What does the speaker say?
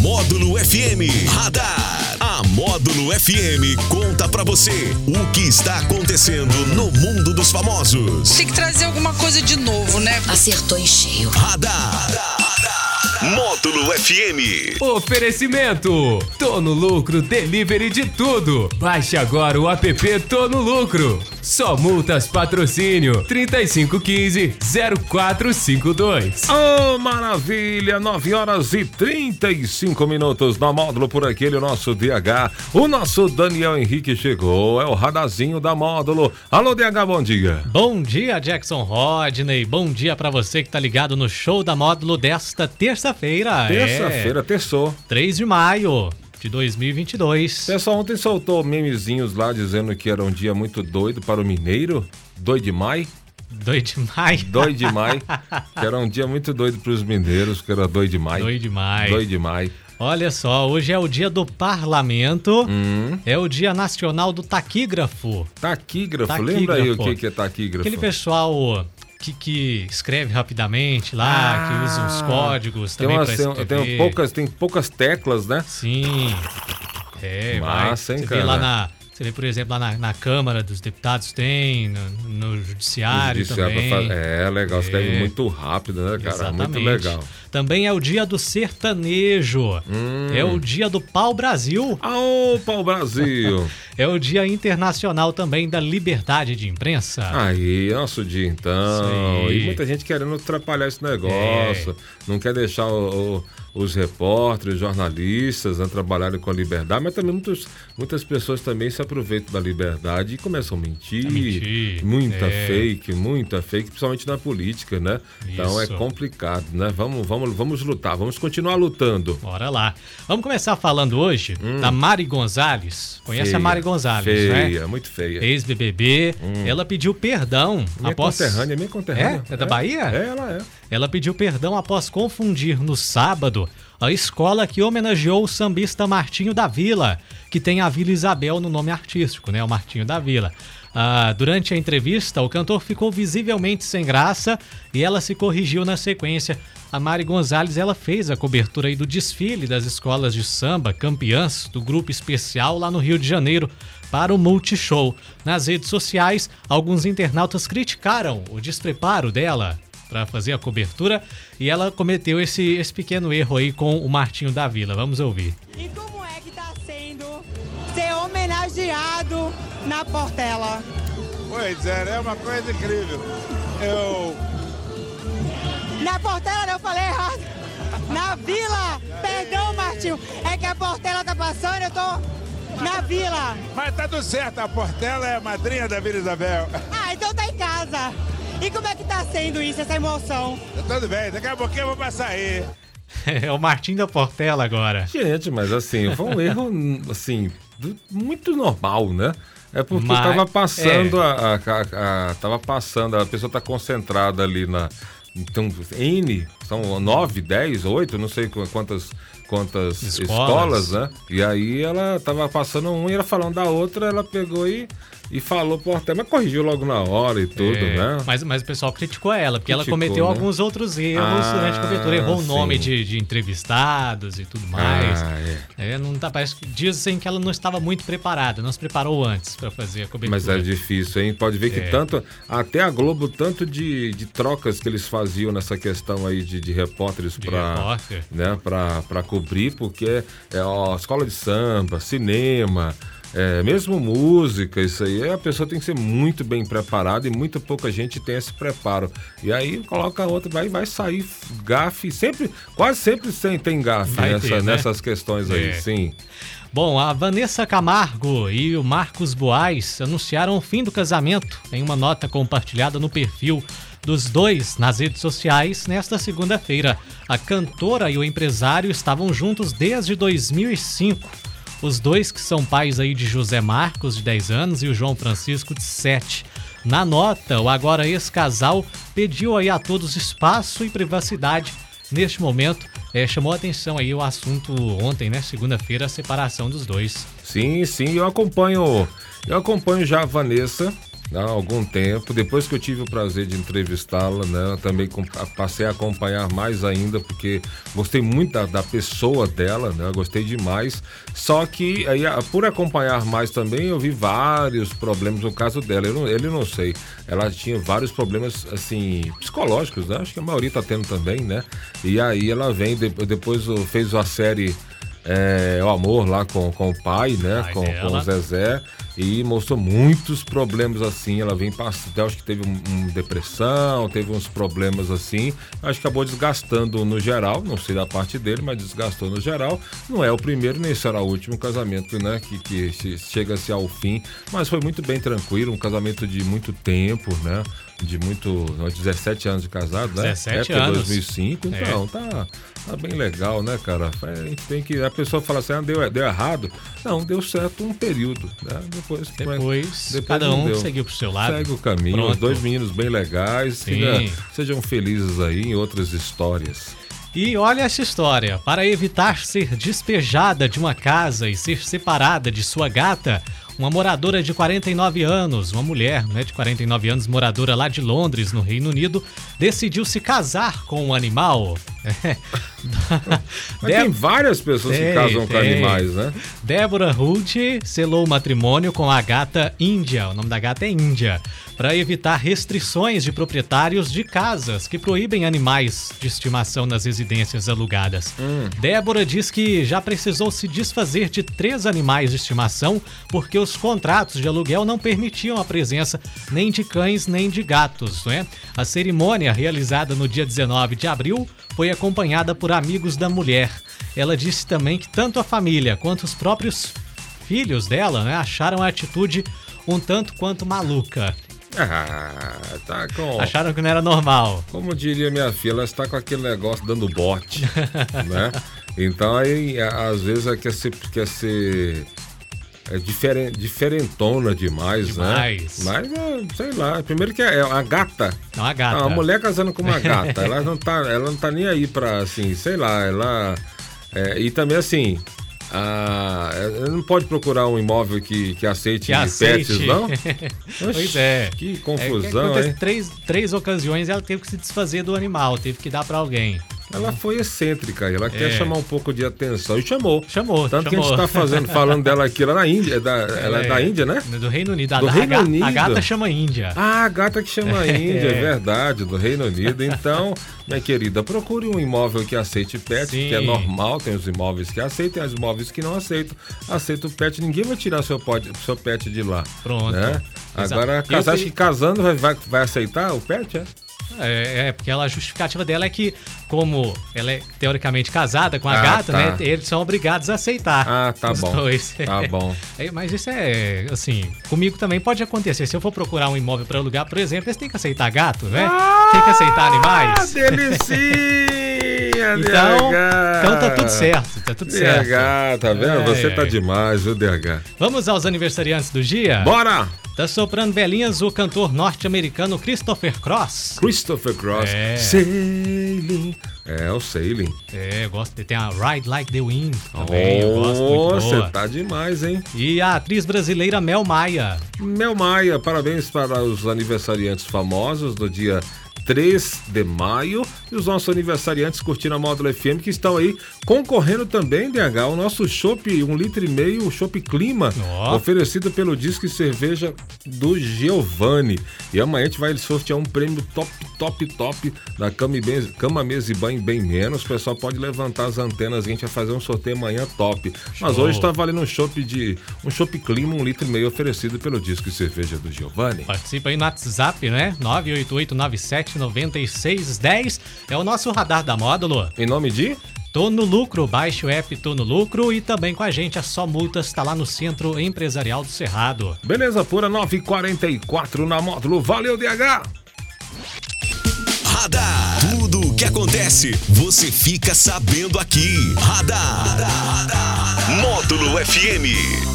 Módulo FM Radar. A Módulo FM conta pra você o que está acontecendo no mundo dos famosos. Tem que trazer alguma coisa de novo, né? Acertou em cheio. Radar. Módulo FM. Oferecimento: Tô no lucro, delivery de tudo. Baixe agora o app Tô no lucro. Só multas patrocínio 3515 0452. Oh, maravilha! 9 horas e 35 minutos na módulo por aquele o nosso DH. O nosso Daniel Henrique chegou, é o radazinho da módulo. Alô, DH, bom dia. Bom dia, Jackson Rodney. Bom dia pra você que tá ligado no show da módulo desta terça-feira. Terça-feira, terçou. 3 de maio de 2022. O pessoal ontem soltou memezinhos lá dizendo que era um dia muito doido para o mineiro. Doido de maio. 2 de maio. 2 de maio. que era um dia muito doido para os mineiros, que era 2 de maio. 2 de maio. 2 de maio. Olha só, hoje é o dia do parlamento, Hum. é o dia nacional do taquígrafo. Taquígrafo. Lembra aí o que, que é taquígrafo? Aquele pessoal que, que escreve rapidamente lá, que usa os códigos Ah, Tem, também umas, para tem, escrever. tem poucas, tem poucas teclas, né? Sim. É, Massa, vai. hein, Você vê lá cara? na. Você vê, por exemplo, lá na, na Câmara dos Deputados tem, no, no Judiciário Judiciário também. fa- É, legal. Escreve É. muito rápido, né, cara? Muito Exatamente. legal. Também é o dia do sertanejo. Hum. É o dia do pau Brasil. Aô, pau Brasil! É o dia internacional também da liberdade de imprensa. Aí, nosso dia então. Aí. E muita gente querendo atrapalhar esse negócio. Não quer deixar o- o- os repórteres, jornalistas né, trabalharem com a liberdade, mas também muitos, muitas pessoas também se aproveitam da liberdade e começam a mentir. A mentir, muita é. fake, muita fake, principalmente na política, né? Então é Isso. complicado, né? Vamos, vamos, vamos lutar, vamos continuar lutando. Bora lá. Vamos começar falando hoje da Mari Gonzalez. Conhece Hum. Feia, a Mari Gonzalez, Feia, né? muito feia. Ex-BBB. Ela pediu perdão Minha após... conterrânea, minha conterrânea. É? É da Bahia? É, ela é. Ela pediu perdão após confundir no sábado a escola que homenageou o sambista Martinho da Vila, que tem a Vila Isabel no nome artístico, né? O Martinho da Vila. Ah, durante a entrevista, o cantor ficou visivelmente sem graça e ela se corrigiu na sequência. A Mari Gonzalez ela fez a cobertura do desfile das escolas de samba campeãs do grupo especial lá no Rio de Janeiro para o Multishow. Nas redes sociais, alguns internautas criticaram o despreparo dela para fazer a cobertura e ela cometeu esse, esse pequeno erro aí com o Martinho da Vila. Vamos ouvir. E como é que tá sendo ser homenageado na Portela? Pois é, é uma coisa incrível. Eu. Na Portela não eu falei errado. Na Vila! Perdão, Martinho. É que a Portela tá passando, eu tô na Vila. Mas tá tudo certo, a Portela é a madrinha da Vila Isabel. Ah, então tá em casa. E como é que tá sendo isso, essa emoção? Tudo bem, daqui a pouquinho eu vou passar aí. É o Martinho da Portela agora. Gente, mas assim, foi um erro, assim, muito normal, né? É porque Mas- tava passando é. a, a- a- Tava passando, a pessoa tá concentrada ali na. Então, N, são 9, 10, 8, não sei qu- quantas, quantas Escolas. escolas. né? E aí ela tava passando um e ela falando da outra, ela pegou e, e falou por terra, mas corrigiu logo na hora e tudo, É, né? mas, mas o pessoal criticou ela, porque ela Criticou, cometeu né? alguns outros erros Ah, durante a cobertura. Errou o nome sim. de, de entrevistados e tudo mais. Ah, é. É, não tá, parece que dizem que ela não estava muito preparada, não se preparou antes para fazer a cobertura. Mas é difícil, hein? Pode ver que É. tanto, até a Globo, tanto de, de trocas que eles faziam nessa questão aí de, de repórteres para repórter. né, pra, pra cobrir, porque é ó, escola de samba, cinema, é, mesmo música, isso aí, a pessoa tem que ser muito bem preparada e muito pouca gente tem esse preparo. E aí coloca outra, vai, vai sair gafe, sempre, quase sempre tem, tem gafe nessa- ter, né? nessas questões aí, É. sim. Bom, a Vanessa Camargo e o Marcos Boaz anunciaram o fim do casamento em uma nota compartilhada no perfil dos dois nas redes sociais nesta segunda-feira. A cantora e o empresário estavam juntos desde 2005. Os dois que são pais aí de José Marcos, de 10 anos, e o João Francisco, de 7. Na nota, o agora ex-casal pediu aí a todos espaço e privacidade neste momento. eh, chamou atenção aí o assunto ontem, né? Segunda-feira, a separação dos dois. Sim, sim, eu acompanho. Eu acompanho já a Vanessa há algum tempo. Depois que eu tive o prazer de entrevistá-la, né, também passei a acompanhar mais ainda, porque gostei muito da, da pessoa dela, né, gostei demais. Só que aí, por acompanhar mais também, eu vi vários problemas no caso dela. Eu não, ele não sei. Ela tinha vários problemas, assim, psicológicos, né? Acho que a maioria tá tendo também, né? E aí ela vem, de- depois fez a série é, O Amor lá com, com o pai, né? Pai com, com o Zezé. E mostrou muitos problemas assim. Ela vem passando, acho que teve um, um depressão, teve uns problemas assim. Acho que acabou desgastando no geral. Não sei da parte dele, mas desgastou no geral. Não é o primeiro, nem será o último casamento, né? Que, que che- chega-se ao fim. Mas foi muito bem tranquilo, um casamento de muito tempo, né? De muito. 17 anos de casado, né? 17 Época anos. 2005. É. Então, tá, tá bem legal, né, cara? A gente tem que. A pessoa fala assim, ah, deu, deu errado. Não, deu certo um período, né? Depois, Depois, depois cada um deu. seguiu pro seu lado. Segue o caminho, Pronto. os dois meninos bem legais. Siga- sejam felizes aí em outras histórias. E olha essa história. Para evitar ser despejada de uma casa e ser separada de sua gata, uma moradora de 49 anos, uma mulher né, de 49 anos, moradora lá de Londres, no Reino Unido, decidiu se casar com um animal. Mas tem várias pessoas Tem, que casam com tem. animais, né? Débora Hult selou o matrimônio com a gata Índia. O nome da gata é Índia. Para evitar restrições de proprietários de casas que proíbem animais de estimação nas residências alugadas. Débora diz que já precisou se desfazer de três animais de estimação porque os contratos de aluguel não permitiam a presença nem de cães nem de gatos. Né? A cerimônia, realizada no dia 19 de abril, foi acompanhada por amigos da mulher. Ela disse também que tanto a família quanto os próprios filhos dela né, acharam a atitude um tanto quanto maluca. Ah, tá com. Acharam que não era normal. Como diria minha filha, ela está com aquele negócio dando bote, né? Então aí, às vezes, ela quer ser, quer ser é diferen, diferentona demais, Demais. né? Mas, é, sei lá, primeiro que é a gata. Não, a gata. Ah, a mulher casando com uma gata, ela não tá, ela não tá nem aí pra, assim, sei lá, ela... é, e também, assim, a, ela não pode procurar um imóvel que, que aceite, Que aceite. pets, não? Pois Oxi, é. Que É, que confusão, acontece, hein? três, três ocasiões ela teve que se desfazer do animal, teve que dar pra alguém. Ela foi excêntrica, ela quer É. chamar um pouco de atenção e chamou. Chamou, Tanto que a chamou. gente tá fazendo, falando dela aqui lá na Índia, é da- ela é da Índia, né? Do Reino Unido. A, Do a Reino ga- Unido. a gata chama Índia. Ah, a gata que chama a Índia, é É. verdade, do Reino Unido. Então, minha querida, procure um imóvel que aceite pet, Sim. que é normal, tem os imóveis que aceitam, os imóveis que não aceitam. Aceita o pet, ninguém vai tirar seu, pod- seu pet de lá. Pronto. Né? Agora, casar, acho que casando vai, vai, vai aceitar o pet, é? É, é, porque ela, a justificativa dela é que, como ela é teoricamente casada com a Ah, gata, tá. né? Eles são obrigados a aceitar. Ah, tá bom. dois. Tá bom. É, mas isso é, assim, comigo também pode acontecer. Se eu for procurar um imóvel para alugar, por exemplo, eles têm que aceitar gato, né? Tem que aceitar Ah, animais. Então, DH. então tá tudo certo, tá tudo certo. DH, tá vendo? É, Você tá é. demais, viu, DH? Vamos aos aniversariantes do dia? Bora! Tá soprando velhinhas o cantor norte-americano Christopher Cross. Christopher Cross. É. Sailing. É, o Sailing. É, eu gosto de ter a Ride Like the Wind também, eu gosto Oh, muito você boa. tá demais, hein? E a atriz brasileira Mel Maia. Mel Maia, parabéns para os aniversariantes famosos do dia 3 de maio e os nossos aniversariantes curtindo a Módulo FM que estão aí concorrendo também, DH, o nosso chopp, um litro e meio, o chopp Clima, Ó. oferecido pelo Disque Cerveja do Giovanni. E amanhã a gente vai sortear um prêmio top, top, top da Cama, e Bem- Cama Mesa e Banho Bem Menos. O pessoal pode levantar as antenas, a gente vai fazer um sorteio amanhã top. Mas Show. hoje está valendo um chopp de um chopp Clima, um litro e meio oferecido pelo Disque Cerveja do Giovanni. Participa aí no WhatsApp, né? 988979610. É o nosso radar da módulo. Em nome de Tô no lucro, baixe o app Tô no lucro e também com a gente a Só Multas tá lá no Centro Empresarial do Cerrado. Beleza Pura 944 na módulo. Valeu, DH! Radar. Tudo o que acontece, você fica sabendo aqui. Radar. Módulo FM.